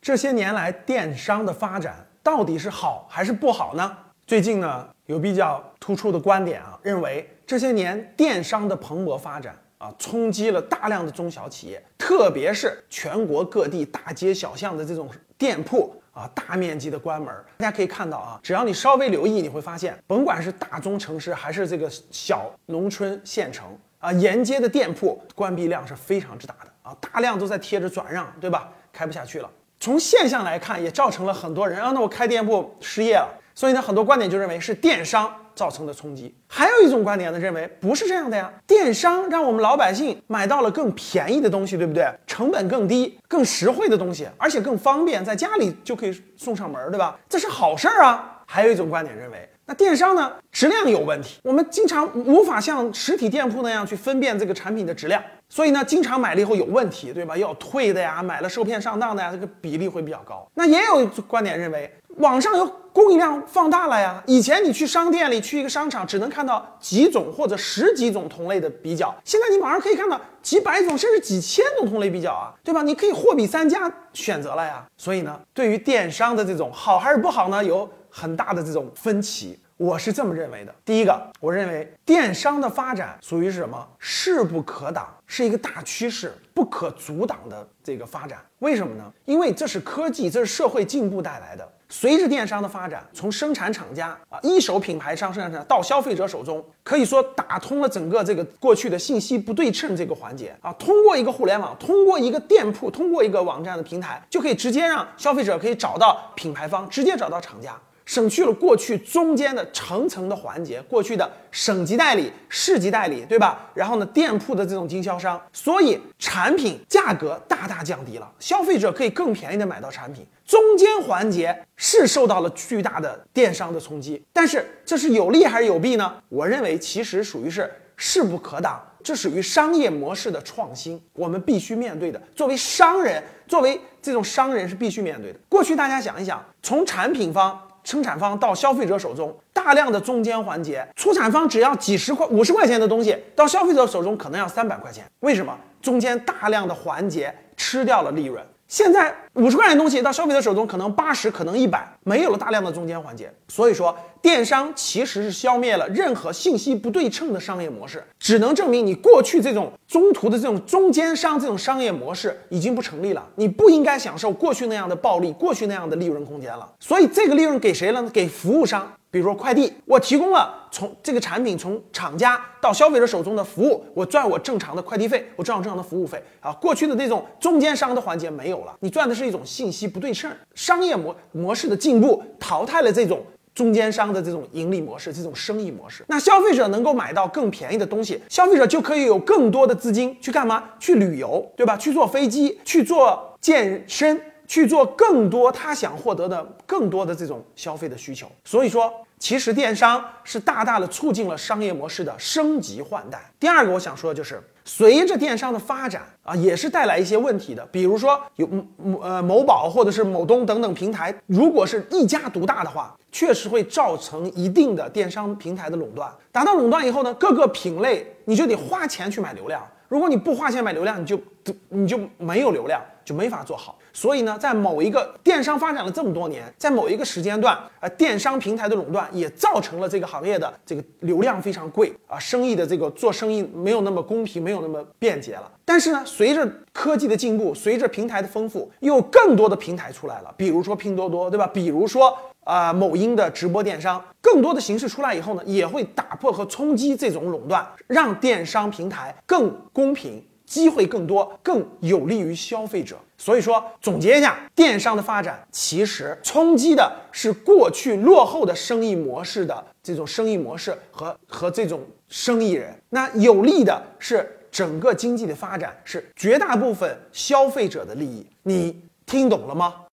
这些年来电商的发展到底是好还是不好呢？最近呢，有比较突出的观点啊，认为这些年电商的蓬勃发展啊，冲击了大量的中小企业，特别是全国各地大街小巷的这种店铺啊，大面积的关门。大家可以看到啊，只要你稍微留意，你会发现，甭管是大中城市还是这个小农村县城啊，沿街的店铺关闭量是非常之大的啊，大量都在贴着转让，对吧？开不下去了。从现象来看，也造成了很多人啊，那我开店铺失业了。所以呢，很多观点就认为是电商造成的冲击。还有一种观点呢，认为不是这样的呀，电商让我们老百姓买到了更便宜的东西，对不对？成本更低、更实惠的东西，而且更方便，在家里就可以送上门，对吧？这是好事儿啊。还有一种观点认为，那电商呢，质量有问题，我们经常无法像实体店铺那样去分辨这个产品的质量，所以呢，经常买了以后有问题，对吧？要退的呀，买了受骗上当的呀，这个比例会比较高。那也有观点认为。网上有供应量放大了呀！以前你去商店里，去一个商场，只能看到几种或者十几种同类的比较，现在你网上可以看到几百种甚至几千种同类比较啊，对吧？你可以货比三家选择了呀。所以呢，对于电商的这种好还是不好呢，有很大的这种分歧。我是这么认为的：第一个，我认为电商的发展属于是什么？势不可挡，是一个大趋势，不可阻挡的这个发展。为什么呢？因为这是科技，这是社会进步带来的。随着电商的发展，从生产厂家啊一手品牌商生产到消费者手中，可以说打通了整个这个过去的信息不对称这个环节啊。通过一个互联网，通过一个店铺，通过一个网站的平台，就可以直接让消费者可以找到品牌方，直接找到厂家。省去了过去中间的层层的环节，过去的省级代理、市级代理，对吧？然后呢，店铺的这种经销商，所以产品价格大大降低了，消费者可以更便宜的买到产品。中间环节是受到了巨大的电商的冲击，但是这是有利还是有弊呢？我认为其实属于是势不可挡，这属于商业模式的创新，我们必须面对的。作为商人，作为这种商人是必须面对的。过去大家想一想，从产品方。生产方到消费者手中，大量的中间环节，出产方只要几十块、五十块钱的东西，到消费者手中可能要三百块钱。为什么？中间大量的环节吃掉了利润。现在五十块钱东西到消费者手中可能八十，可能一百，没有了大量的中间环节。所以说，电商其实是消灭了任何信息不对称的商业模式，只能证明你过去这种中途的这种中间商这种商业模式已经不成立了。你不应该享受过去那样的暴利，过去那样的利润空间了。所以这个利润给谁了呢？给服务商。比如说快递，我提供了从这个产品从厂家到消费者手中的服务，我赚我正常的快递费，我赚我正常的服务费啊。过去的那种中间商的环节没有了，你赚的是一种信息不对称，商业模模式的进步淘汰了这种中间商的这种盈利模式，这种生意模式。那消费者能够买到更便宜的东西，消费者就可以有更多的资金去干嘛？去旅游，对吧？去坐飞机，去做健身。去做更多他想获得的更多的这种消费的需求，所以说其实电商是大大的促进了商业模式的升级换代。第二个我想说的就是，随着电商的发展啊，也是带来一些问题的，比如说有某呃某宝或者是某东等等平台，如果是一家独大的话，确实会造成一定的电商平台的垄断。达到垄断以后呢，各个品类你就得花钱去买流量。如果你不花钱买流量，你就你就没有流量，就没法做好。所以呢，在某一个电商发展了这么多年，在某一个时间段，呃，电商平台的垄断也造成了这个行业的这个流量非常贵啊，生意的这个做生意没有那么公平，没有那么便捷了。但是呢，随着科技的进步，随着平台的丰富，又有更多的平台出来了，比如说拼多多，对吧？比如说。啊，某音的直播电商，更多的形式出来以后呢，也会打破和冲击这种垄断，让电商平台更公平，机会更多，更有利于消费者。所以说，总结一下，电商的发展其实冲击的是过去落后的生意模式的这种生意模式和和这种生意人，那有利的是整个经济的发展，是绝大部分消费者的利益。你听懂了吗？